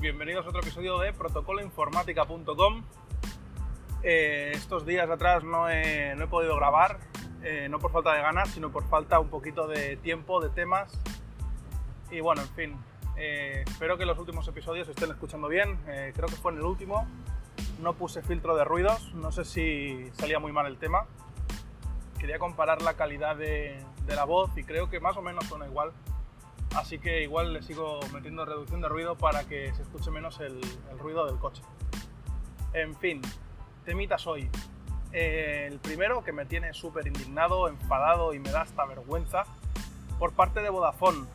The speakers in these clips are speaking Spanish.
bienvenidos a otro episodio de protocoloinformática.com. Eh, estos días atrás no he, no he podido grabar, eh, no por falta de ganas, sino por falta un poquito de tiempo, de temas. Y bueno, en fin, eh, espero que los últimos episodios estén escuchando bien. Eh, creo que fue en el último. No puse filtro de ruidos, no sé si salía muy mal el tema. Quería comparar la calidad de, de la voz y creo que más o menos suena igual. Así que igual le sigo metiendo reducción de ruido para que se escuche menos el, ruido del coche. En fin, temitas hoy. Eh, el primero que me tiene súper indignado, enfadado y me da hasta vergüenza por parte de Vodafone.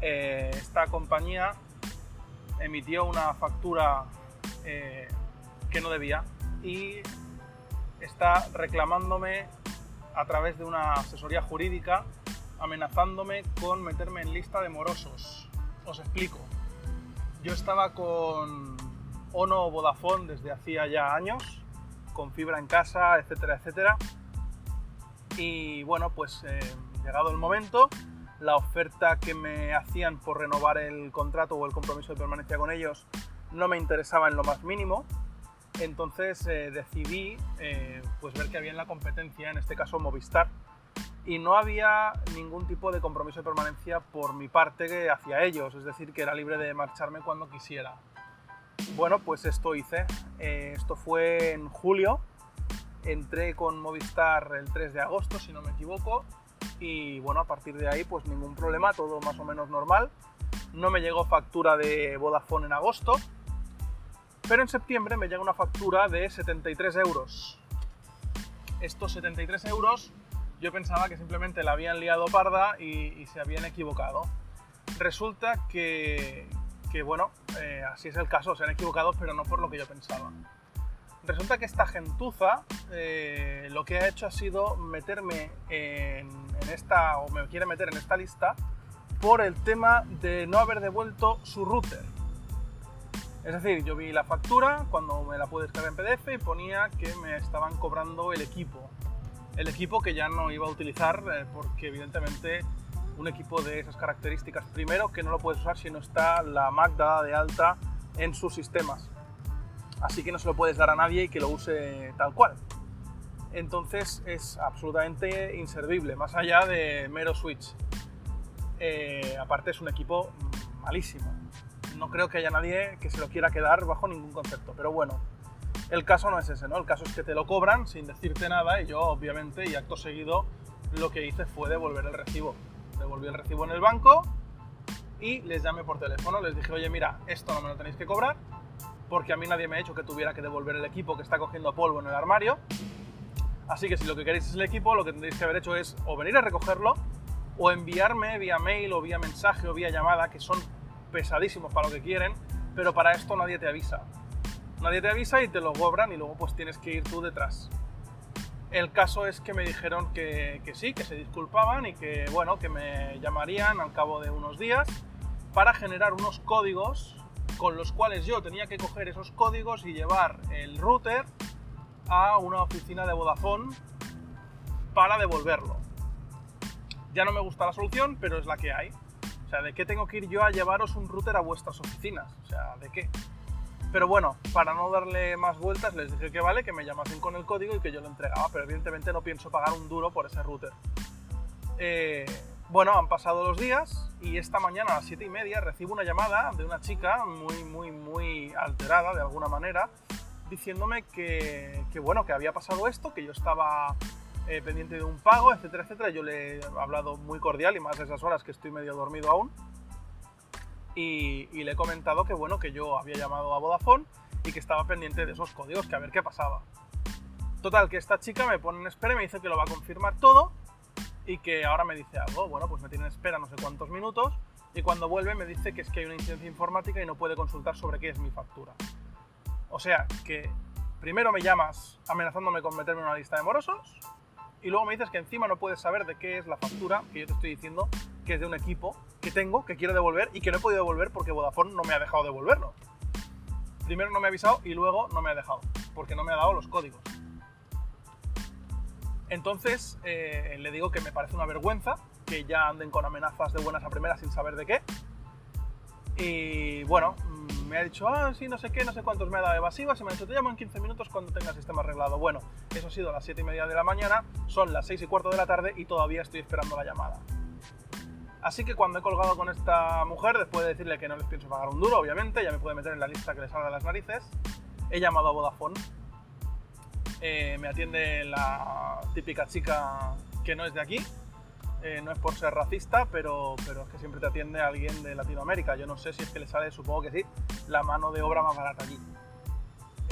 Eh, esta compañía emitió una factura eh, que no debía y está reclamándome a través de una asesoría jurídica amenazándome con meterme en lista de morosos. Os explico. Yo estaba con Ono Vodafone desde hacía ya años, con fibra en casa, etcétera, etcétera. Y bueno, pues eh, llegado el momento, la oferta que me hacían por renovar el contrato o el compromiso de permanencia con ellos no me interesaba en lo más mínimo. Entonces eh, decidí eh, pues ver que había en la competencia, en este caso Movistar, y no había ningún tipo de compromiso de permanencia por mi parte hacia ellos, es decir, que era libre de marcharme cuando quisiera. Bueno, pues esto hice. Eh, esto fue en julio. Entré con Movistar el 3 de agosto, si no me equivoco. Y bueno, a partir de ahí, pues ningún problema, todo más o menos normal. No me llegó factura de Vodafone en agosto. Pero en septiembre me llega una factura de 73 euros. Estos 73 euros yo pensaba que simplemente la habían liado parda y, se habían equivocado. Resulta que, que bueno, eh, así es el caso, se han equivocado, pero no por lo que yo pensaba. Resulta que esta gentuza eh, lo que ha hecho ha sido meterme en, en esta, o me quiere meter en esta lista, por el tema de no haber devuelto su router. Es decir, yo vi la factura cuando me la pude descargar en PDF y ponía que me estaban cobrando el equipo. El equipo que ya no iba a utilizar eh, porque evidentemente un equipo de esas características, primero que no lo puedes usar si no está la Mac dada de alta en sus sistemas. Así que no se lo puedes dar a nadie y que lo use tal cual. Entonces es absolutamente inservible, más allá de mero switch. Eh, aparte es un equipo malísimo. No creo que haya nadie que se lo quiera quedar bajo ningún concepto, pero bueno, el caso no es ese, ¿no? El caso es que te lo cobran sin decirte nada y yo obviamente y acto seguido lo que hice fue devolver el recibo. Devolví el recibo en el banco y les llamé por teléfono, les dije, oye mira, esto no me lo tenéis que cobrar porque a mí nadie me ha hecho que tuviera que devolver el equipo que está cogiendo polvo en el armario. Así que si lo que queréis es el equipo, lo que tendréis que haber hecho es o venir a recogerlo o enviarme vía mail o vía mensaje o vía llamada, que son pesadísimos para lo que quieren, pero para esto nadie te avisa. Nadie te avisa y te lo cobran y luego pues tienes que ir tú detrás. El caso es que me dijeron que, sí, que se disculpaban y que bueno, que me llamarían al cabo de unos días para generar unos códigos con los cuales yo tenía que coger esos códigos y llevar el router a una oficina de Vodafone para devolverlo. Ya no me gusta la solución, pero es la que hay. O sea, ¿de qué tengo que ir yo a llevaros un router a vuestras oficinas? O sea, ¿de qué? Pero bueno, para no darle más vueltas, les dije que vale, que me llamasen con el código y que yo lo entregaba, pero evidentemente no pienso pagar un duro por ese router. Eh, bueno, han pasado los días y esta mañana a las 7 y media recibo una llamada de una chica muy, muy, muy alterada de alguna manera, diciéndome que, que bueno, que había pasado esto, que yo estaba eh, pendiente de un pago, etcétera, etcétera. Yo le he hablado muy cordial y más de esas horas que estoy medio dormido aún. Y, le he comentado que bueno, que yo había llamado a Vodafone y que estaba pendiente de esos códigos, que a ver qué pasaba. Total, que esta chica me pone en espera y me dice que lo va a confirmar todo y que ahora me dice algo. Bueno, pues me tiene en espera no sé cuántos minutos y cuando vuelve me dice que es que hay una incidencia informática y no puede consultar sobre qué es mi factura. O sea, que primero me llamas amenazándome con meterme en una lista de morosos y luego me dices que encima no puedes saber de qué es la factura que yo te estoy diciendo que es de un equipo que tengo, que quiero devolver y que no he podido devolver porque Vodafone no me ha dejado devolverlo. Primero no me ha avisado y luego no me ha dejado, porque no me ha dado los códigos. Entonces eh, le digo que me parece una vergüenza que ya anden con amenazas de buenas a primeras sin saber de qué. Y bueno, me ha dicho, ah, sí, no sé qué, no sé cuántos me ha dado evasivas y me ha dicho, te llamo en 15 minutos cuando tenga el sistema arreglado. Bueno, eso ha sido a las 7 y media de la mañana, son las 6 y cuarto de la tarde y todavía estoy esperando la llamada. Así que cuando he colgado con esta mujer, después de decirle que no les pienso pagar un duro, obviamente, ya me puede meter en la lista que le salga de las narices, he llamado a Vodafone. Eh, me atiende la típica chica que no es de aquí, eh, no es por ser racista, pero, pero es que siempre te atiende alguien de Latinoamérica. Yo no sé si es que le sale, supongo que sí, la mano de obra más barata allí.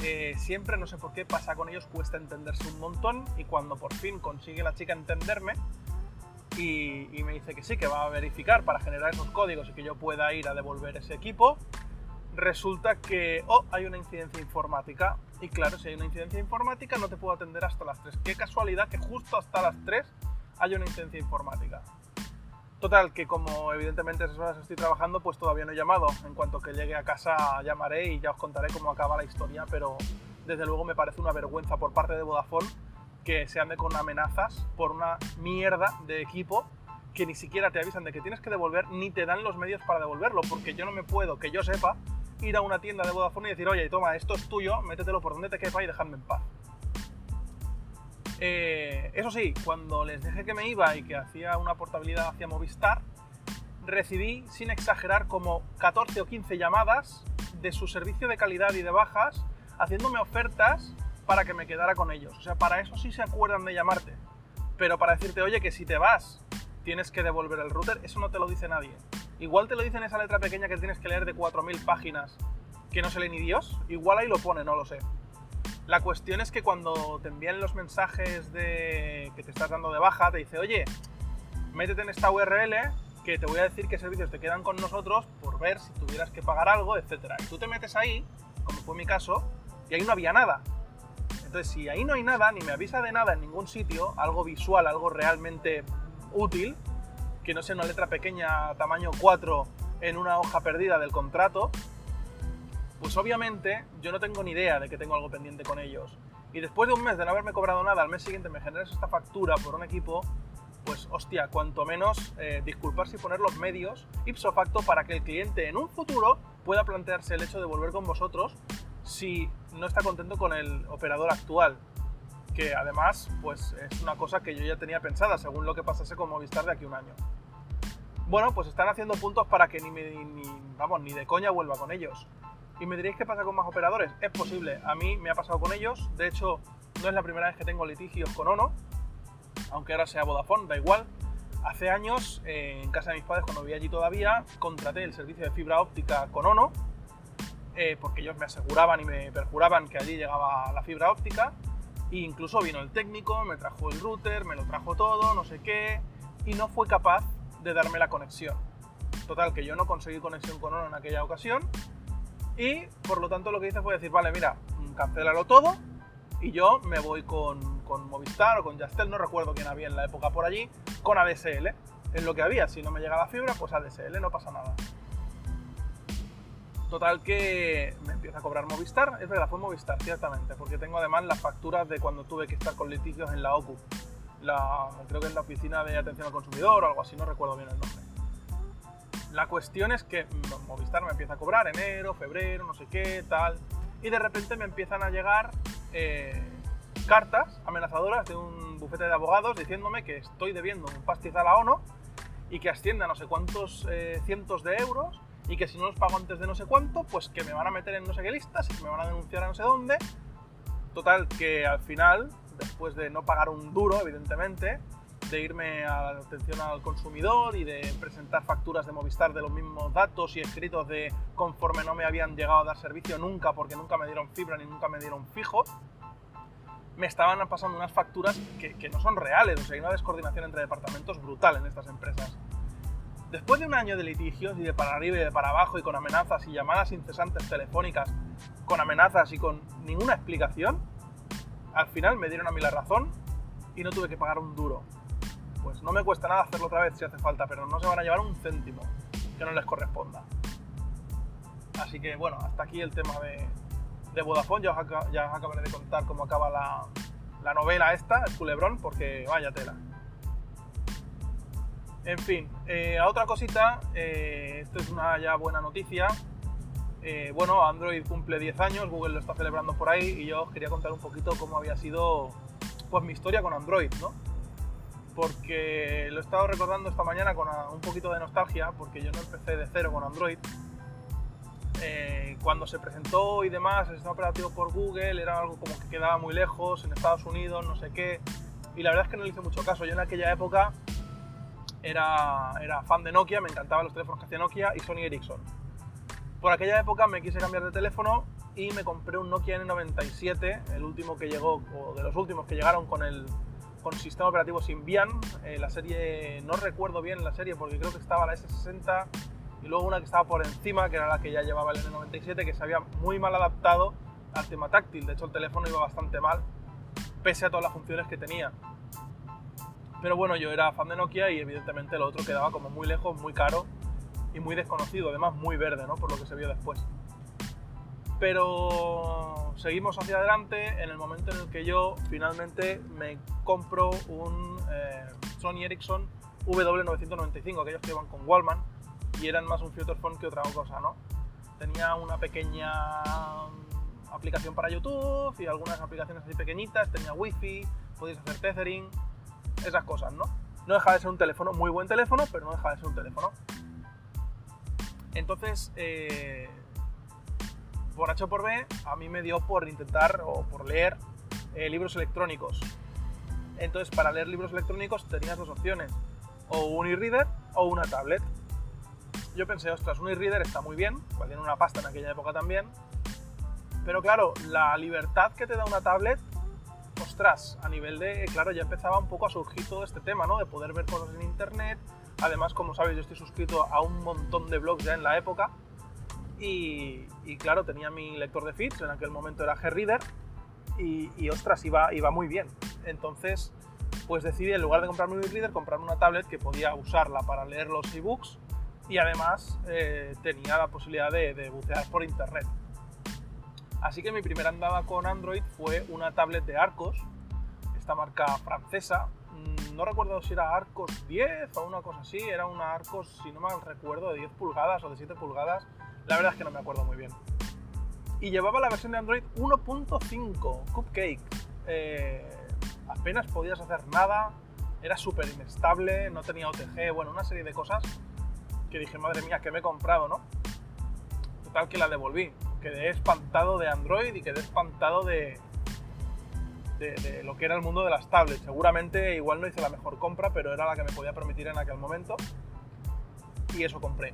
Eh, siempre, no sé por qué, pasa con ellos, cuesta entenderse un montón y cuando por fin consigue la chica entenderme y, me dice que sí, que va a verificar para generar esos códigos y que yo pueda ir a devolver ese equipo, resulta que, oh, hay una incidencia informática. Y claro, si hay una incidencia informática no te puedo atender hasta las 3. Qué casualidad que justo hasta las 3 hay una incidencia informática. Total, que como evidentemente esas horas estoy trabajando, pues todavía no he llamado. En cuanto que llegue a casa llamaré y ya os contaré cómo acaba la historia, pero desde luego me parece una vergüenza por parte de Vodafone que se ande con amenazas por una mierda de equipo que ni siquiera te avisan de que tienes que devolver ni te dan los medios para devolverlo, porque yo no me puedo, que yo sepa, ir a una tienda de Vodafone y decir, oye, toma, esto es tuyo, métetelo por donde te quepa y dejadme en paz. Eh, eso sí, cuando les dije que me iba y que hacía una portabilidad hacia Movistar, recibí, sin exagerar, como 14 o 15 llamadas de su servicio de calidad y de bajas, haciéndome ofertas para que me quedara con ellos. O sea, para eso sí se acuerdan de llamarte. Pero para decirte, oye, que si te vas, tienes que devolver el router, eso no te lo dice nadie. Igual te lo dicen esa letra pequeña que tienes que leer de 4.000 páginas que no se lee ni Dios. Igual ahí lo pone, no lo sé. La cuestión es que cuando te envían los mensajes de que te estás dando de baja, te dice, oye, métete en esta URL que te voy a decir qué servicios te quedan con nosotros por ver si tuvieras que pagar algo, etc. Y tú te metes ahí, como fue mi caso, y ahí no había nada. Entonces, si ahí no hay nada, ni me avisa de nada en ningún sitio, algo visual, algo realmente útil, que no sea una letra pequeña tamaño 4 en una hoja perdida del contrato, pues obviamente yo no tengo ni idea de que tengo algo pendiente con ellos. Y después de un mes de no haberme cobrado nada, al mes siguiente me generas esta factura por un equipo, pues hostia, cuanto menos eh, disculparse y poner los medios ipso facto para que el cliente en un futuro pueda plantearse el hecho de volver con vosotros si no está contento con el operador actual. Que además, pues es una cosa que yo ya tenía pensada según lo que pasase con Movistar de aquí un año. Bueno, pues están haciendo puntos para que ni, ni, vamos, ni de coña vuelva con ellos. Y me diréis qué pasa con más operadores. Es posible, a mí me ha pasado con ellos. De hecho, no es la primera vez que tengo litigios con Ono, aunque ahora sea Vodafone, da igual. Hace años, eh, en casa de mis padres, cuando vivía allí todavía, contraté el servicio de fibra óptica con Ono, eh, porque ellos me aseguraban y me perjuraban que allí llegaba la fibra óptica. E incluso vino el técnico, me trajo el router, me lo trajo todo, no sé qué, y no fue capaz de darme la conexión. Total, que yo no conseguí conexión con Ono en aquella ocasión y por lo tanto lo que hice fue decir, vale, mira, cancélalo todo y yo me voy con, con Movistar o con Yastel, no recuerdo quién había en la época por allí, con ADSL. Es lo que había, si no me llega la fibra, pues ADSL, no pasa nada. Total que me empieza a cobrar Movistar, es verdad, fue Movistar, ciertamente, porque tengo además las facturas de cuando tuve que estar con litigios en la OCU, creo que es la oficina de atención al consumidor o algo así, no recuerdo bien el nombre. La cuestión es que Movistar me empieza a cobrar enero, febrero, no sé qué, tal. Y de repente me empiezan a llegar eh, cartas amenazadoras de un bufete de abogados diciéndome que estoy debiendo un pastizal a ONO y que asciende a no sé cuántos eh, cientos de euros y que si no los pago antes de no sé cuánto, pues que me van a meter en no sé qué listas y que me van a denunciar a no sé dónde. Total, que al final, después de no pagar un duro, evidentemente, de irme a la atención al consumidor y de presentar facturas de Movistar de los mismos datos y escritos de conforme no me habían llegado a dar servicio nunca porque nunca me dieron fibra ni nunca me dieron fijo, me estaban pasando unas facturas que, que no son reales, o sea, hay una descoordinación entre departamentos brutal en estas empresas. Después de un año de litigios y de para arriba y de para abajo y con amenazas y llamadas incesantes telefónicas, con amenazas y con ninguna explicación, al final me dieron a mí la razón y no tuve que pagar un duro pues no me cuesta nada hacerlo otra vez si hace falta, pero no se van a llevar un céntimo que no les corresponda. Así que bueno, hasta aquí el tema de, Vodafone. Ya os, acabaré de contar cómo acaba la, la novela esta, el culebrón, porque vaya tela. En fin, eh, a otra cosita, eh, esto es una ya buena noticia. Eh, bueno, Android cumple 10 años, Google lo está celebrando por ahí y yo os quería contar un poquito cómo había sido pues, mi historia con Android, ¿no? Porque lo he estado recordando esta mañana con un poquito de nostalgia, porque yo no empecé de cero con Android. Eh, cuando se presentó y demás, el sistema operativo por Google era algo como que quedaba muy lejos, en Estados Unidos, no sé qué. Y la verdad es que no le hice mucho caso. Yo en aquella época era, era fan de Nokia, me encantaban los teléfonos que hacía Nokia y Sony Ericsson por aquella época me quise cambiar de teléfono y me compré un Nokia N97, el último que llegó, o de los últimos que llegaron con el, con sistema operativo Symbian. Eh, la serie, no recuerdo bien la serie porque creo que estaba la S60 y luego una que estaba por encima, que era la que ya llevaba el N97, que se había muy mal adaptado al tema táctil. De hecho, el teléfono iba bastante mal, pese a todas las funciones que tenía. Pero bueno, yo era fan de Nokia y evidentemente lo otro quedaba como muy lejos, muy caro y muy desconocido, además muy verde, ¿no? Por lo que se vio después. Pero seguimos hacia adelante en el momento en el que yo finalmente me compro un eh, Sony Ericsson W995, aquellos que iban con Wallman y eran más un future phone que otra cosa, ¿no? Tenía una pequeña aplicación para YouTube y algunas aplicaciones así pequeñitas, tenía wifi, podéis hacer tethering, esas cosas, ¿no? No deja de ser un teléfono, muy buen teléfono, pero no deja de ser un teléfono. Entonces, eh, por H por B, a mí me dio por intentar o por leer eh, libros electrónicos. Entonces, para leer libros electrónicos tenías dos opciones, o un e-reader o una tablet. Yo pensé, ostras, un e-reader está muy bien, valía una pasta en aquella época también, pero claro, la libertad que te da una tablet, ostras, a nivel de, claro, ya empezaba un poco a surgir todo este tema, ¿no? De poder ver cosas en internet, Además, como sabéis, yo estoy suscrito a un montón de blogs ya en la época. Y, claro, tenía mi lector de feeds, en aquel momento era Greader. Y, ostras, iba, iba muy bien. Entonces, pues decidí en lugar de comprarme un e-reader, comprarme una tablet que podía usarla para leer los ebooks y además eh, tenía la posibilidad de, bucear por internet. Así que mi primera andada con Android fue una tablet de Arcos, esta marca francesa, no recuerdo si era Arcos 10 o una cosa así, era una Arcos, si no mal recuerdo, de 10 pulgadas o de 7 pulgadas, la verdad es que no me acuerdo muy bien. Y llevaba la versión de Android 1.5, Cupcake. Eh, apenas podías hacer nada, era súper inestable, no tenía OTG, bueno, una serie de cosas que dije, madre mía, que me he comprado, ¿no? Total que la devolví. Quedé espantado de Android y quedé espantado de, de, lo que era el mundo de las tablets. Seguramente igual no hice la mejor compra, pero era la que me podía permitir en aquel momento. Y eso compré.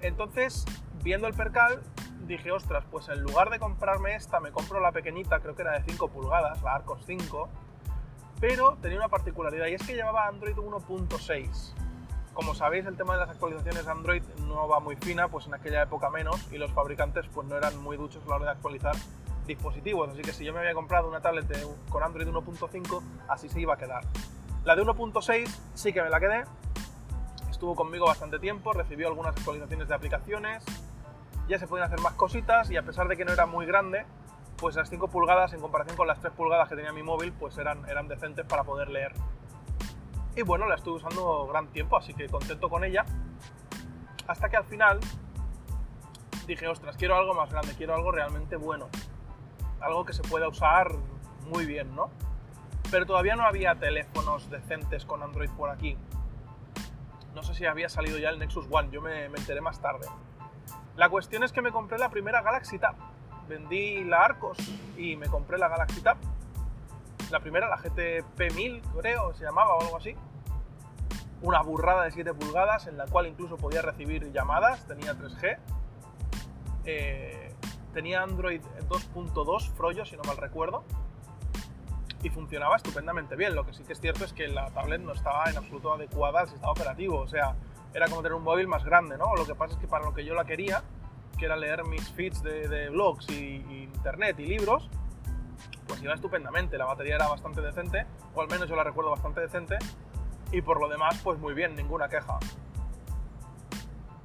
Entonces, viendo el percal, dije, ostras, pues en lugar de comprarme esta, me compro la pequeñita, creo que era de 5 pulgadas, la Arcos 5, pero tenía una particularidad y es que llevaba Android 1.6. Como sabéis, el tema de las actualizaciones de Android no va muy fina, pues en aquella época menos, y los fabricantes pues no eran muy duchos a la hora de actualizar dispositivos, así que si yo me había comprado una tablet con Android 1.5, así se iba a quedar. La de 1.6 sí que me la quedé, estuvo conmigo bastante tiempo, recibió algunas actualizaciones de aplicaciones, ya se podían hacer más cositas y a pesar de que no era muy grande, pues las 5 pulgadas en comparación con las 3 pulgadas que tenía mi móvil, pues eran, eran decentes para poder leer. Y bueno, la estuve usando gran tiempo, así que contento con ella. Hasta que al final dije, ostras, quiero algo más grande, quiero algo realmente bueno algo que se pueda usar muy bien, ¿no? Pero todavía no había teléfonos decentes con Android por aquí. No sé si había salido ya el Nexus One, yo me, enteré más tarde. La cuestión es que me compré la primera Galaxy Tab. Vendí la Arcos y me compré la Galaxy Tab. La primera, la GTP 1000, creo, se llamaba o algo así. Una burrada de 7 pulgadas en la cual incluso podía recibir llamadas, tenía 3G. Eh, tenía Android 2.2 Froyo, si no mal recuerdo, y funcionaba estupendamente bien. Lo que sí que es cierto es que la tablet no estaba en absoluto adecuada al sistema operativo, o sea, era como tener un móvil más grande, ¿no? Lo que pasa es que para lo que yo la quería, que era leer mis feeds de, blogs y, y, internet y libros, pues iba estupendamente. La batería era bastante decente, o al menos yo la recuerdo bastante decente, y por lo demás, pues muy bien, ninguna queja.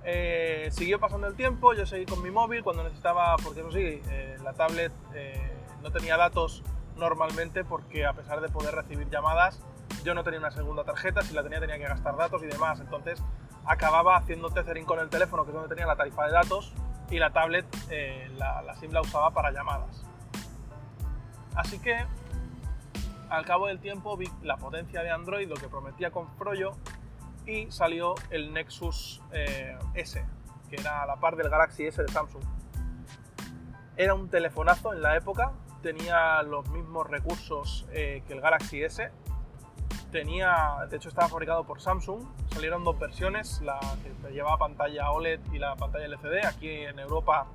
Eh, siguió pasando el tiempo, yo seguí con mi móvil cuando necesitaba, porque eso sí, eh, la tablet eh, no tenía datos normalmente porque a pesar de poder recibir llamadas, yo no tenía una segunda tarjeta, si la tenía tenía que gastar datos y demás, entonces acababa haciendo tethering con el teléfono, que es donde tenía la tarifa de datos, y la tablet, la, la SIM la usaba para llamadas. Así que al cabo del tiempo vi la potencia de Android, lo que prometía con Froyo, y salió el Nexus eh, S, que era a la par del Galaxy S de Samsung. Era un telefonazo en la época, tenía los mismos recursos eh, que el Galaxy S. Tenía, de hecho estaba fabricado por Samsung, salieron dos versiones, la que llevaba pantalla OLED y la pantalla LCD. Aquí en Europa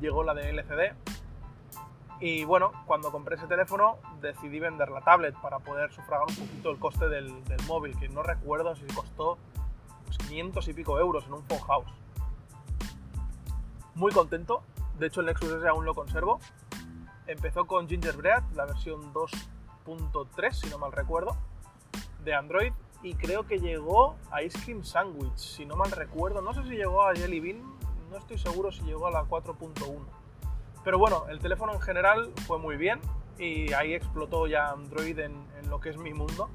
llegó la de LCD y bueno, cuando compré ese teléfono decidí vender la tablet para poder sufragar un poquito el coste del, móvil, que no recuerdo si costó 500 pues, y pico euros en un phone house. Muy contento, de hecho el Nexus S aún lo conservo. Empezó con Gingerbread, la versión 2.3 si no mal recuerdo, de Android y creo que llegó a Ice Cream Sandwich, si no mal recuerdo. No sé si llegó a Jelly Bean, no estoy seguro si llegó a la 4.1. Pero bueno, el teléfono en general fue muy bien y ahí explotó ya Android en, lo que es mi mundo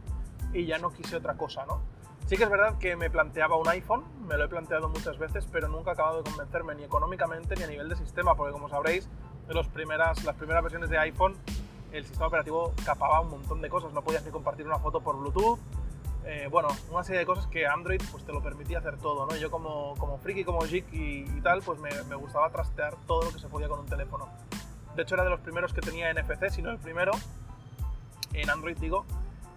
y ya no quise otra cosa, ¿no? Sí que es verdad que me planteaba un iPhone, me lo he planteado muchas veces, pero nunca he acabado de convencerme ni económicamente ni a nivel de sistema, porque como sabréis, en los primeras, las primeras versiones de iPhone el sistema operativo capaba un montón de cosas, no podías ni compartir una foto por Bluetooth, eh, bueno, una serie de cosas que Android pues te lo permitía hacer todo, ¿no? Yo como, como friki, como geek y, tal, pues me, me, gustaba trastear todo lo que se podía con un teléfono. De hecho era de los primeros que tenía NFC, si no el primero, en Android digo,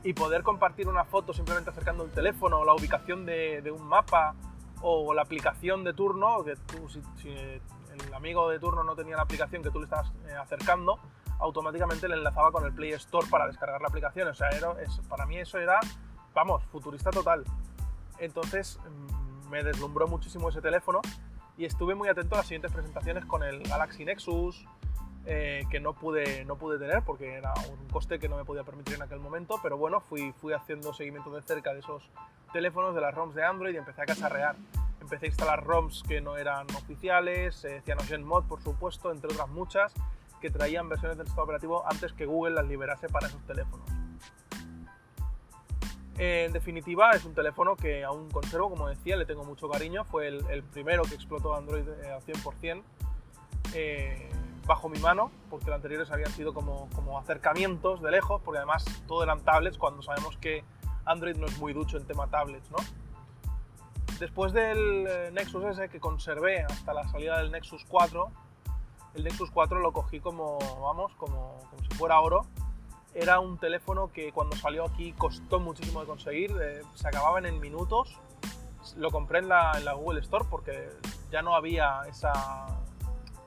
y poder compartir una foto simplemente acercando el teléfono o la ubicación de, un mapa o la aplicación de turno, que tú, si, el amigo de turno no tenía la aplicación que tú le estabas eh, acercando, automáticamente le enlazaba con el Play Store para descargar la aplicación. O sea, para mí eso era vamos, futurista total. Entonces mm, me deslumbró muchísimo ese teléfono y estuve muy atento a las siguientes presentaciones con el Galaxy Nexus, eh, que no pude, no pude tener porque era un coste que no me podía permitir en aquel momento, pero bueno, fui, fui haciendo seguimiento de cerca de esos teléfonos, de las ROMs de Android y empecé a cacharrear. Empecé a instalar ROMs que no eran oficiales, eh, CyanogenMod por supuesto, entre otras muchas, que traían versiones del sistema operativo antes que Google las liberase para esos teléfonos. En definitiva, es un teléfono que aún conservo, como decía, le tengo mucho cariño. Fue el, primero que explotó Android eh, al 100% eh, bajo mi mano, porque los anteriores habían sido como, acercamientos de lejos, porque además todo eran tablets, cuando sabemos que Android no es muy ducho en tema tablets, ¿no? Después del eh, Nexus S que conservé hasta la salida del Nexus 4, el Nexus 4 lo cogí como, vamos, como si fuera oro era un teléfono que cuando salió aquí costó muchísimo de conseguir, eh, se acababan en minutos. Lo compré en la, Google Store porque ya no había esa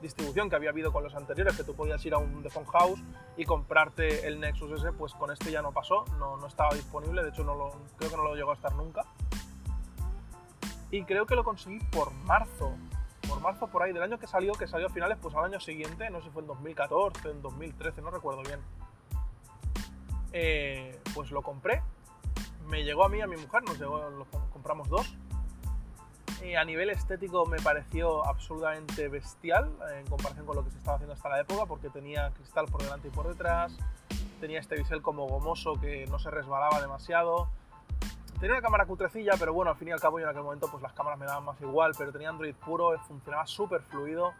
distribución que había habido con los anteriores, que tú podías ir a un The Phone House y comprarte el Nexus S, pues con este ya no pasó, no, no estaba disponible, de hecho no lo, creo que no lo llegó a estar nunca. Y creo que lo conseguí por marzo, por marzo por ahí del año que salió, que salió a finales, pues al año siguiente, no sé si fue en 2014, en 2013, no recuerdo bien. Eh, pues lo compré. Me llegó a mí, a mi mujer, nos compramos dos. A nivel estético me pareció absolutamente bestial en comparación con lo que se estaba haciendo hasta la época, porque tenía cristal por delante y por detrás, tenía este bisel como gomoso que no se resbalaba demasiado. Tenía una cámara cutrecilla, pero bueno, al fin y al cabo yo en aquel momento pues las cámaras me daban más igual, pero tenía Android puro, funcionaba súper fluido.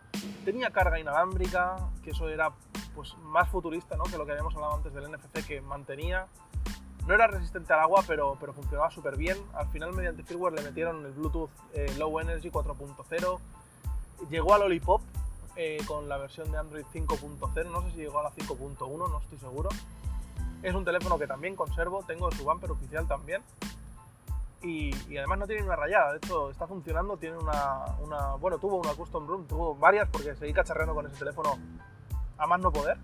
Tenía carga inalámbrica, que eso era pues, más futurista ¿no? que lo que habíamos hablado antes del NFC que mantenía. No era resistente al agua, pero, pero funcionaba súper bien. Al final, mediante firmware, le metieron el Bluetooth eh, Low Energy 4.0. Llegó a Lollipop eh, con la versión de Android 5.0. No sé si llegó a la 5.1, no estoy seguro. Es un teléfono que también conservo, tengo su bumper oficial también. Y, además no tiene una rayada, de hecho está funcionando, tiene una, una, bueno, tuvo una custom room, tuvo varias porque seguí cacharreando con ese teléfono a más no poder.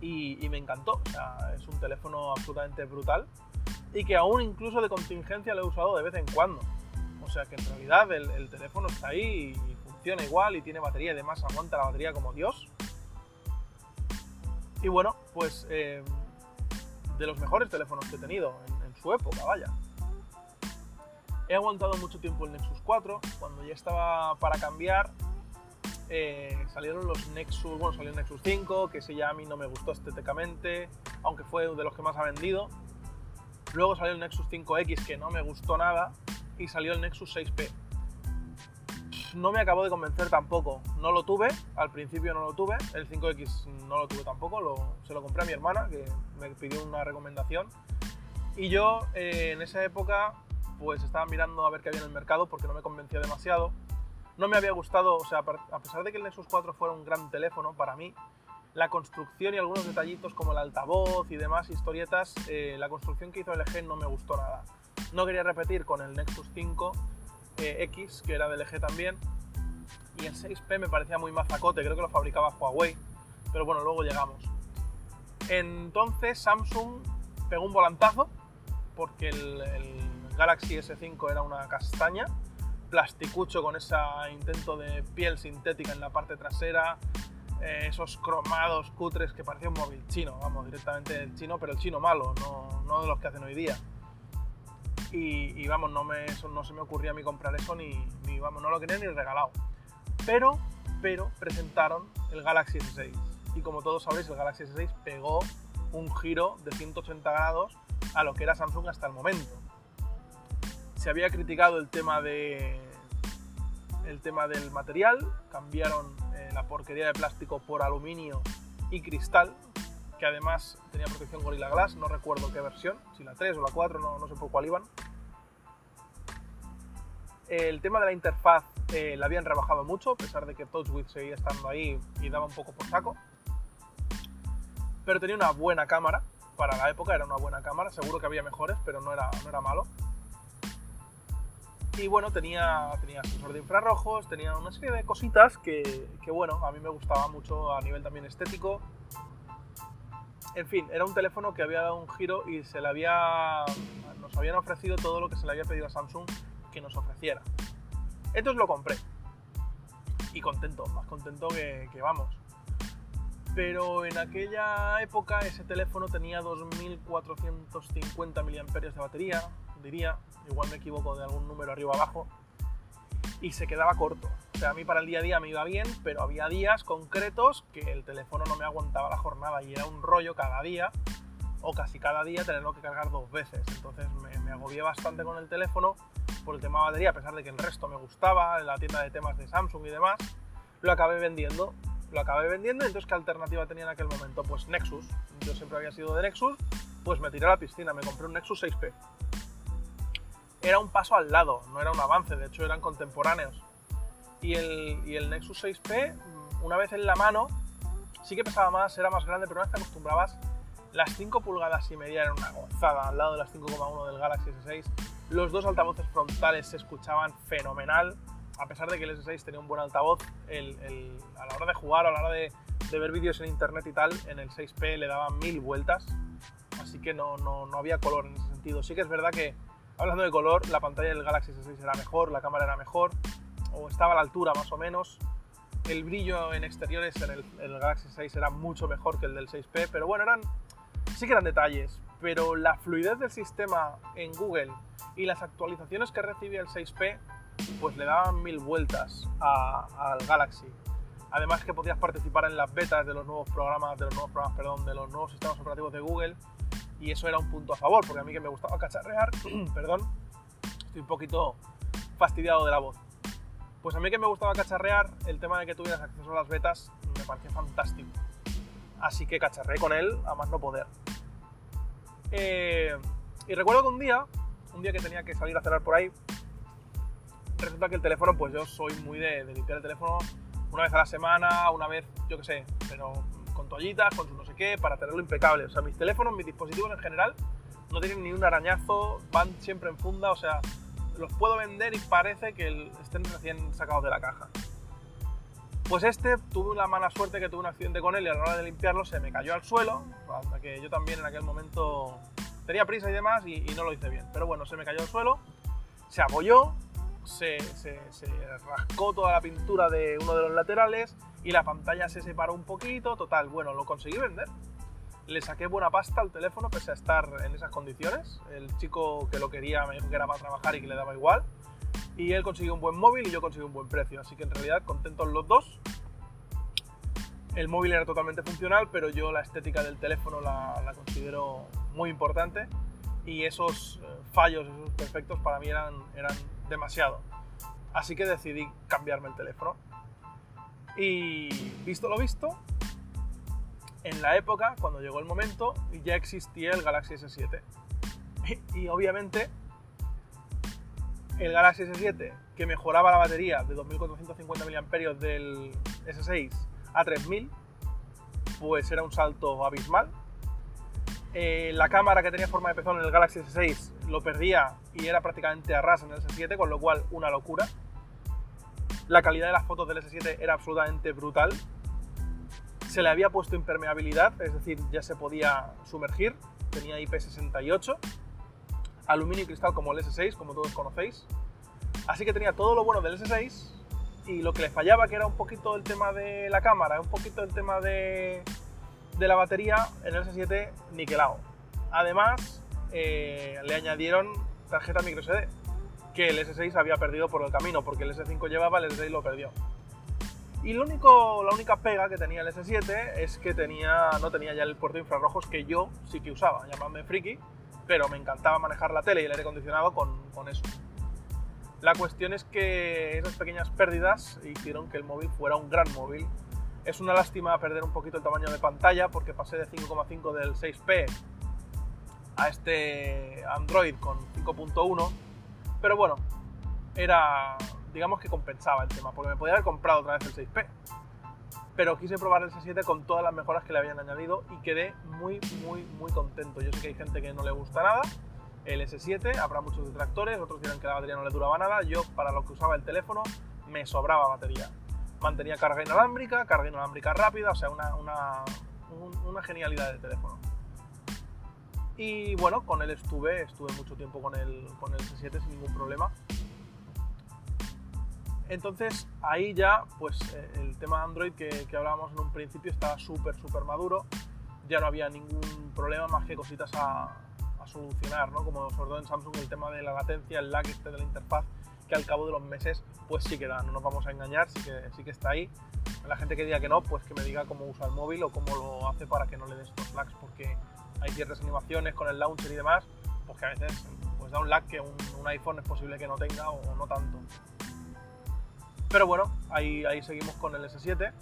Y, me encantó. O sea, es un teléfono absolutamente brutal y que aún incluso de contingencia lo he usado de vez en cuando. O sea que en realidad el, teléfono está ahí y funciona igual y tiene batería y demás, aguanta la batería como Dios. Y bueno, pues eh, de los mejores teléfonos que he tenido en, en su época, vaya. He aguantado mucho tiempo el Nexus 4, cuando ya estaba para cambiar eh, salieron los Nexus, bueno, salió el Nexus 5, que ese ya a mí no me gustó estéticamente, aunque fue de los que más ha vendido. Luego salió el Nexus 5X, que no me gustó nada, y salió el Nexus 6P. no me acabó de convencer tampoco. No lo tuve, al principio no lo tuve, el 5X no lo tuve tampoco, se lo compré a mi hermana que me pidió una recomendación. Y yo eh, en esa época pues estaba mirando a ver qué había en el mercado porque no me convencía demasiado. No me había gustado, o sea, a pesar de que el Nexus 4 fuera un gran teléfono para mí, la construcción y algunos detallitos como el altavoz y demás historietas, eh, la construcción que hizo LG no me gustó nada. No quería repetir con el Nexus 5 eh, X, que era de LG también, y el 6P me parecía muy mazacote, creo que lo fabricaba Huawei, pero bueno, luego llegamos. Entonces Samsung pegó un volantazo, porque el Galaxy S5 era una castaña, plasticucho con ese intento de piel sintética en la parte trasera, eh, esos cromados cutres que parecía un móvil chino, vamos, directamente el chino, pero el chino malo, no, no de los que hacen hoy día. Y, vamos, no, me, no se me ocurría a mí comprar eso ni, ni, vamos, no lo quería ni regalado. Pero, pero presentaron el Galaxy S6 y como todos sabéis, el Galaxy S6 pegó un giro de 180 grados a lo que era Samsung hasta el momento. Se había criticado el tema de el tema del material, cambiaron la porquería de plástico por aluminio y cristal, que además tenía protección Gorilla Glass, no recuerdo qué versión, si la 3 o la 4, no, no sé por cuál iban. El tema de la interfaz eh, la habían rebajado mucho, a pesar de que TouchWiz seguía estando ahí y daba un poco por saco. Pero tenía una buena cámara, para la época era una buena cámara, seguro que había mejores, pero no era, no era malo. Y bueno, tenía, tenía sensor de infrarrojos, tenía una serie de cositas que, que, bueno, a mí me gustaba mucho a nivel también estético. En fin, era un teléfono que había dado un giro y se le había, nos habían ofrecido todo lo que se le había pedido a Samsung que nos ofreciera. Entonces lo compré. Y contento, más contento que, que vamos. Pero en aquella época ese teléfono tenía 2450 mAh de batería, diría, igual me equivoco de algún número arriba abajo, y se quedaba corto. O sea, a mí para el día a día me iba bien, pero había días concretos que el teléfono no me aguantaba la jornada y era un rollo cada día, o casi cada día, tenerlo que cargar dos veces. Entonces me, me agobié bastante con el teléfono por el tema de batería, a pesar de que el resto me gustaba, en la tienda de temas de Samsung y demás, lo acabé vendiendo. Lo acabé vendiendo, entonces ¿qué alternativa tenía en aquel momento? Pues Nexus. Yo siempre había sido de Nexus, pues me tiré a la piscina, me compré un Nexus 6P era un paso al lado, no era un avance, de hecho eran contemporáneos. Y el, Nexus 6P, una vez en la mano, sí que pesaba más, era más grande, pero una vez te acostumbrabas, las 5 pulgadas y media eran una gozada al lado de las 5,1 del Galaxy S6. Los dos altavoces frontales se escuchaban fenomenal, a pesar de que el S6 tenía un buen altavoz, a la hora de jugar, a la hora de, ver vídeos en internet y tal, en el 6P le daban mil vueltas, así que no, no, no había color en ese sentido. Sí que es verdad que Hablando de color, la pantalla del Galaxy S6 era mejor, la cámara era mejor, o estaba a la altura más o menos. El brillo en exteriores en el, Galaxy S6 era mucho mejor que el del 6P, pero bueno, eran, sí que eran detalles. Pero la fluidez del sistema en Google y las actualizaciones que recibía el 6P, pues le daban mil vueltas al Galaxy. Además que podías participar en las betas de los nuevos programas, de los nuevos programas, perdón, de los nuevos sistemas operativos de Google y eso era un punto a favor, porque a mí que me gustaba cacharrear, perdón, estoy un poquito fastidiado de la voz. Pues a mí que me gustaba cacharrear, el tema de que tuvieras acceso a las betas me parecía fantástico. Así que cacharré con él a más no poder. Eh, y recuerdo que un día, un día que tenía que salir a cerrar por ahí, resulta que el teléfono, pues yo soy muy de, de limpiar el teléfono una vez a la semana, una vez, yo qué sé, pero con toallitas, con su no sé qué, para tenerlo impecable. O sea, mis teléfonos, mis dispositivos en general, no tienen ni un arañazo, van siempre en funda, o sea, los puedo vender y parece que estén recién sacados de la caja. Pues este tuve la mala suerte que tuve un accidente con él y a la hora de limpiarlo se me cayó al suelo, hasta que yo también en aquel momento tenía prisa y demás y, no lo hice bien. Pero bueno, se me cayó al suelo, se apoyó, se, se, rascó toda la pintura de uno de los laterales y la pantalla se separó un poquito, total, bueno, lo conseguí vender. Le saqué buena pasta al teléfono pese a estar en esas condiciones. El chico que lo quería me dijo que era para trabajar y que le daba igual. Y él consiguió un buen móvil y yo conseguí un buen precio. Así que en realidad contentos los dos. El móvil era totalmente funcional, pero yo la estética del teléfono la, considero muy importante. Y esos eh, fallos, esos perfectos para mí eran, eran demasiado. Así que decidí cambiarme el teléfono. Y visto lo visto, en la época, cuando llegó el momento, ya existía el Galaxy S7. Y, obviamente, el Galaxy S7, que mejoraba la batería de 2450 mAh del S6 a 3000, pues era un salto abismal. Eh, la cámara que tenía forma de pezón en el Galaxy S6 lo perdía y era prácticamente a ras en el S7, con lo cual una locura. La calidad de las fotos del S7 era absolutamente brutal. Se le había puesto impermeabilidad, es decir, ya se podía sumergir. Tenía IP68, aluminio y cristal como el S6, como todos conocéis. Así que tenía todo lo bueno del S6 y lo que le fallaba, que era un poquito el tema de la cámara, un poquito el tema de, la batería, en el S7 niquelado. Además, eh, le añadieron tarjeta microSD, que el S6 había perdido por el camino, porque el S5 llevaba, el S6 lo perdió. Y lo único, la única pega que tenía el S7 es que tenía, no tenía ya el puerto de infrarrojos que yo sí que usaba, llamadme friki, pero me encantaba manejar la tele y el aire acondicionado con, con eso. La cuestión es que esas pequeñas pérdidas hicieron que el móvil fuera un gran móvil. Es una lástima perder un poquito el tamaño de pantalla porque pasé de 5,5 del 6P a este Android con 5.1 pero bueno, era, digamos que compensaba el tema, porque me podía haber comprado otra vez el 6P. Pero quise probar el S7 con todas las mejoras que le habían añadido y quedé muy, muy, muy contento. Yo sé que hay gente que no le gusta nada el S7, habrá muchos detractores, otros dirán que la batería no le duraba nada. Yo, para lo que usaba el teléfono, me sobraba batería. Mantenía carga inalámbrica, carga inalámbrica rápida, o sea, una, una, una genialidad del teléfono. Y bueno, con él estuve, estuve mucho tiempo con el, con el S7 sin ningún problema. Entonces ahí ya, pues eh, el tema Android que, que hablábamos en un principio estaba súper, súper maduro. Ya no había ningún problema más que cositas a, a, solucionar, ¿no? Como sobre todo en Samsung el tema de la latencia, el lag este de la interfaz, que al cabo de los meses pues sí que da, no nos vamos a engañar, sí que, sí que está ahí. La gente que diga que no, pues que me diga cómo usa el móvil o cómo lo hace para que no le dé estos lags, porque hay ciertas animaciones con el launcher y demás, pues que a veces pues da un lag que un, iPhone es posible que no tenga o, no tanto. Pero bueno, ahí, ahí seguimos con el S7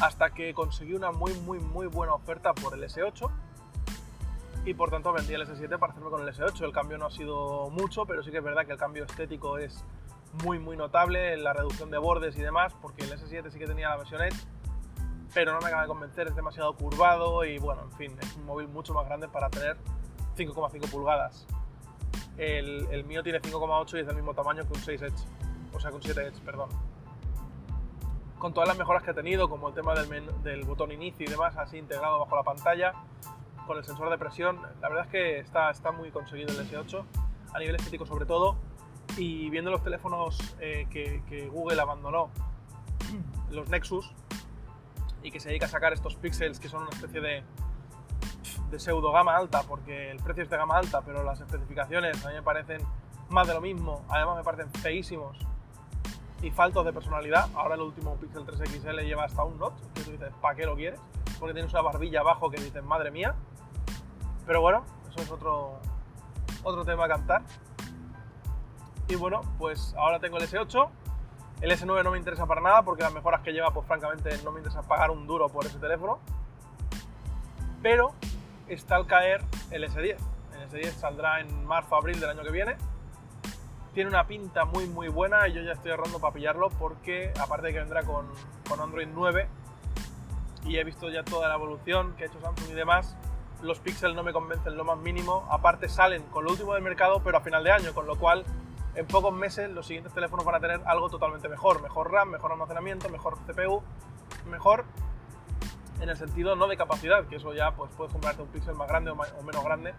hasta que conseguí una muy muy muy buena oferta por el S8 y por tanto vendí el S7 para hacerme con el S8. El cambio no ha sido mucho, pero sí que es verdad que el cambio estético es muy muy notable, la reducción de bordes y demás, porque el S7 sí que tenía la versión Edge pero no me acaba de convencer, es demasiado curvado y bueno, en fin, es un móvil mucho más grande para tener 5,5 pulgadas. El, el, mío tiene 5,8 y es del mismo tamaño que un 6 Edge, o sea, que un 7 Edge, perdón. Con todas las mejoras que ha tenido, como el tema del, del botón inicio y demás, así integrado bajo la pantalla, con el sensor de presión, la verdad es que está, está muy conseguido el S8, a nivel estético sobre todo, y viendo los teléfonos eh, que, que Google abandonó, los Nexus, y que se dedica a sacar estos píxeles que son una especie de, de pseudo gama alta, porque el precio es de gama alta, pero las especificaciones a mí me parecen más de lo mismo, además me parecen feísimos y faltos de personalidad. Ahora el último Pixel 3 XL lleva hasta un notch, que tú dices, ¿para qué lo quieres? Porque tienes una barbilla abajo que dices, madre mía. Pero bueno, eso es otro, otro tema a cantar. Y bueno, pues ahora tengo el S8, el S9 no me interesa para nada porque las mejoras que lleva, pues francamente no me interesa pagar un duro por ese teléfono. Pero está al caer el S10. El S10 saldrá en marzo abril del año que viene. Tiene una pinta muy muy buena y yo ya estoy ahorrando para pillarlo porque aparte de que vendrá con, con Android 9 y he visto ya toda la evolución que ha hecho Samsung y demás, los Pixel no me convencen lo más mínimo. Aparte salen con lo último del mercado pero a final de año, con lo cual en pocos meses los siguientes teléfonos van a tener algo totalmente mejor. Mejor RAM, mejor almacenamiento, mejor CPU, mejor en el sentido no de capacidad, que eso ya pues puedes comprarte un píxel más grande o, menos grande,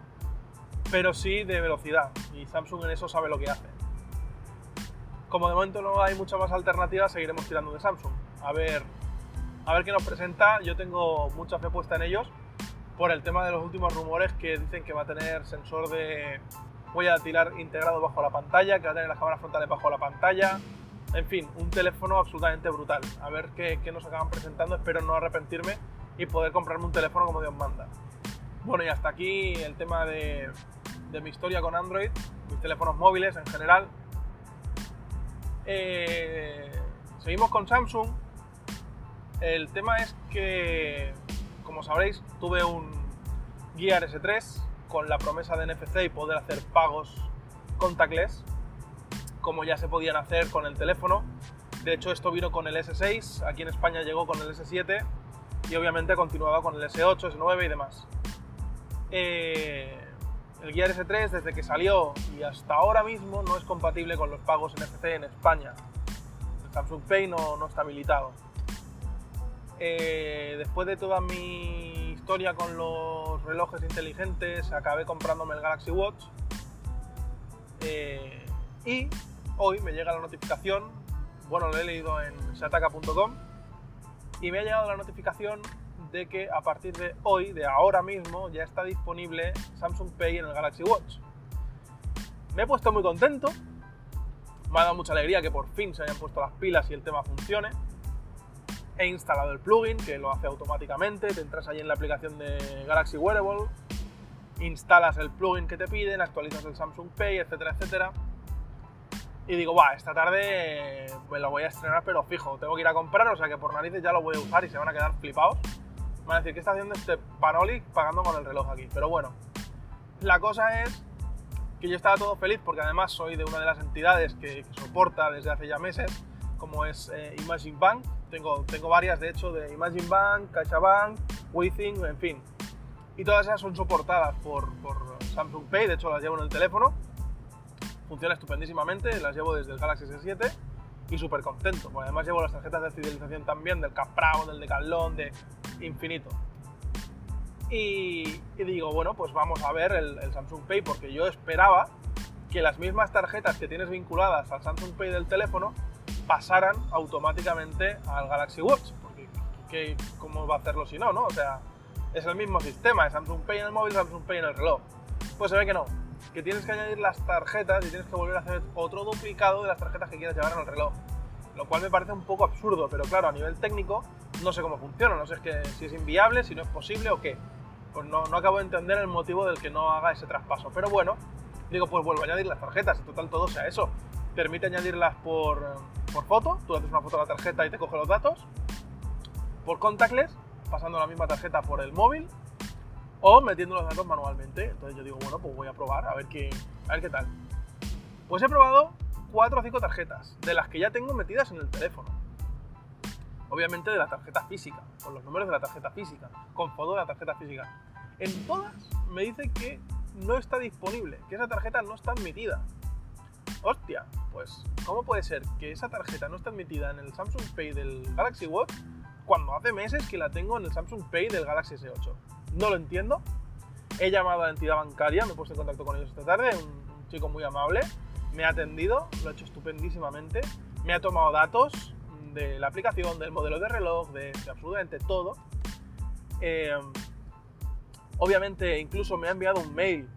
pero sí de velocidad. Y Samsung en eso sabe lo que hace. Como de momento no hay muchas más alternativas, seguiremos tirando de Samsung. A ver, a ver qué nos presenta. Yo tengo mucha fe puesta en ellos por el tema de los últimos rumores que dicen que va a tener sensor de voy a tirar integrado bajo la pantalla, que va a tener las cámaras frontales bajo la pantalla. En fin, un teléfono absolutamente brutal. A ver qué, nos acaban presentando, espero no arrepentirme y poder comprarme un teléfono como Dios manda. Bueno, y hasta aquí el tema de, de mi historia con Android, mis teléfonos móviles en general. Eh, seguimos con Samsung. El tema es que, como sabréis, tuve un Gear S3 con la promesa de NFC y poder hacer pagos contactless, como ya se podían hacer con el teléfono. De hecho, esto vino con el S6, aquí en España llegó con el S7 y obviamente continuaba con el S8, S9 y demás. Eh, el Gear S3 desde que salió y hasta ahora mismo no es compatible con los pagos NFC en España. El Samsung Pay no, no está habilitado. Eh, después de toda mi historia con los relojes inteligentes, acabé comprándome el Galaxy Watch. Eh, y hoy me llega la notificación, bueno, lo he leído en sataka.com, y me ha llegado la notificación de que a partir de hoy, de ahora mismo, ya está disponible Samsung Pay en el Galaxy Watch. Me he puesto muy contento, me ha dado mucha alegría que por fin se hayan puesto las pilas y el tema funcione. He instalado el plugin que lo hace automáticamente, te entras ahí en la aplicación de Galaxy Wearable, instalas el plugin que te piden, actualizas el Samsung Pay, etcétera, etcétera. Y digo, va, esta tarde me lo voy a estrenar, pero fijo, tengo que ir a comprar, o sea que por narices ya lo voy a usar y se van a quedar flipados. Van a decir, ¿qué está haciendo este Panoli pagando con el reloj aquí? Pero bueno, la cosa es que yo estaba todo feliz porque además soy de una de las entidades que, soporta desde hace ya meses, como es eh, Imagine Bank. Tengo, tengo varias, de hecho, de Imagine Bank, CaixaBank, Withing, en fin. Y todas esas son soportadas por, por Samsung Pay, de hecho las llevo en el teléfono. Funciona estupendísimamente, las llevo desde el Galaxy S7 y súper contento. además llevo las tarjetas de fidelización también del Caprao, del Decathlon, de infinito. Y, digo, bueno, pues vamos a ver el, Samsung Pay porque yo esperaba que las mismas tarjetas que tienes vinculadas al Samsung Pay del teléfono pasaran automáticamente al Galaxy Watch. Porque ¿qué, ¿cómo va a hacerlo si no, no? O sea, es el mismo sistema, es Samsung Pay en el móvil, Samsung Pay en el reloj. Pues se ve que no, que tienes que añadir las tarjetas y tienes que volver a hacer otro duplicado de las tarjetas que quieres llevar en el reloj. Lo cual me parece un poco absurdo, pero claro, a nivel técnico no sé cómo funciona, no sé si es inviable, si no es posible o qué. Pues no, no acabo de entender el motivo del que no haga ese traspaso. Pero bueno, digo, pues vuelvo a añadir las tarjetas, en total todo sea eso. Permite añadirlas por, por foto, tú haces una foto de la tarjeta y te coge los datos. Por contactless, pasando la misma tarjeta por el móvil o metiendo los datos manualmente. Entonces yo digo, bueno, pues voy a probar a ver qué, a ver qué tal. Pues he probado 4 o 5 tarjetas, de las que ya tengo metidas en el teléfono. Obviamente de la tarjeta física, con los números de la tarjeta física, con foto de la tarjeta física. En todas me dice que no está disponible, que esa tarjeta no está admitida. Hostia, pues ¿cómo puede ser que esa tarjeta no está admitida en el Samsung Pay del Galaxy Watch cuando hace meses que la tengo en el Samsung Pay del Galaxy S8? no lo entiendo. He llamado a la entidad bancaria, me he puesto en contacto con ellos esta tarde, un, chico muy amable, me ha atendido, lo ha hecho estupendísimamente, me ha tomado datos de la aplicación, del modelo de reloj, de, absolutamente todo. Eh, obviamente incluso me ha enviado un mail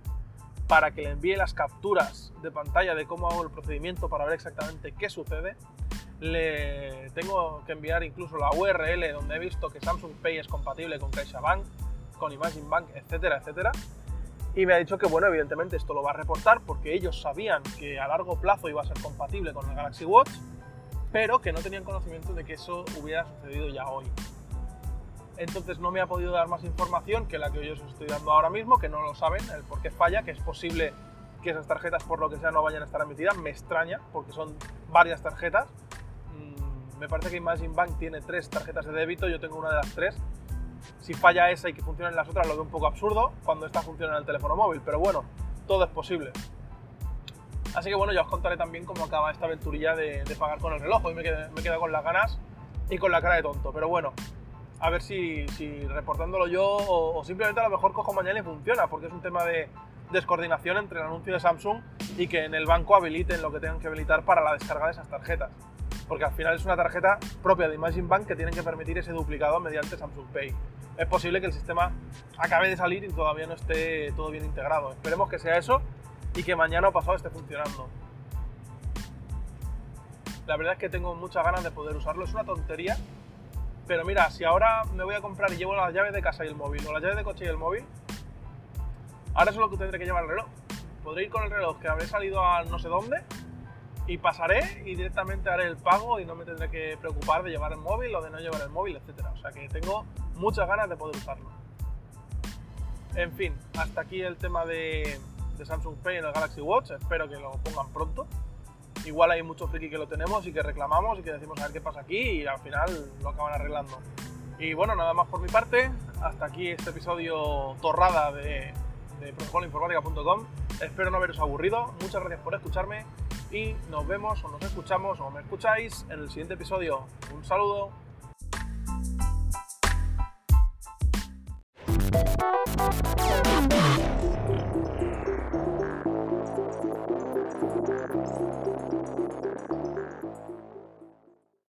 para que le envíe las capturas de pantalla de cómo hago el procedimiento para ver exactamente qué sucede. Le tengo que enviar incluso la URL donde he visto que Samsung Pay es compatible con CaixaBank con Imagine Bank, etcétera, etcétera. Y me ha dicho que, bueno, evidentemente esto lo va a reportar porque ellos sabían que a largo plazo iba a ser compatible con el Galaxy Watch, pero que no tenían conocimiento de que eso hubiera sucedido ya hoy. Entonces no me ha podido dar más información que la que yo os estoy dando ahora mismo, que no lo saben, el por qué falla, que es posible que esas tarjetas por lo que sea no vayan a estar emitidas. Me extraña porque son varias tarjetas. Mm, me parece que Imagine Bank tiene tres tarjetas de débito, yo tengo una de las tres si falla esa y que funcionen las otras, lo veo un poco absurdo cuando esta funciona en el teléfono móvil, pero bueno, todo es posible. Así que bueno, ya os contaré también cómo acaba esta aventurilla de, pagar con el reloj. Hoy me quedo, me con las ganas y con la cara de tonto, pero bueno, a ver si, reportándolo yo o, simplemente a lo mejor cojo mañana y funciona, porque es un tema de descoordinación entre el anuncio de Samsung y que en el banco habiliten lo que tengan que habilitar para la descarga de esas tarjetas porque al final es una tarjeta propia de Imagine Bank que tienen que permitir ese duplicado mediante Samsung Pay. Es posible que el sistema acabe de salir y todavía no esté todo bien integrado. Esperemos que sea eso y que mañana o pasado esté funcionando. La verdad es que tengo muchas ganas de poder usarlo. Es una tontería, pero mira, si ahora me voy a comprar y llevo las llaves de casa y el móvil, o las llaves de coche y el móvil, ahora es lo que tendré que llevar el reloj. Podré ir con el reloj que habré salido a no sé dónde y pasaré y directamente haré el pago y no me tendré que preocupar de llevar el móvil o de no llevar el móvil, etc. O sea que tengo muchas ganas de poder usarlo. En fin, hasta aquí el tema de, Samsung Pay en el Galaxy Watch. Espero que lo pongan pronto. Igual hay muchos friki que lo tenemos y que reclamamos y que decimos a ver qué pasa aquí y al final lo acaban arreglando. Y bueno, nada más por mi parte. Hasta aquí este episodio torrada de, de. Espero no haberos aburrido. Muchas gracias por escucharme y nos vemos o nos escuchamos o me escucháis en el siguiente episodio. Un saludo.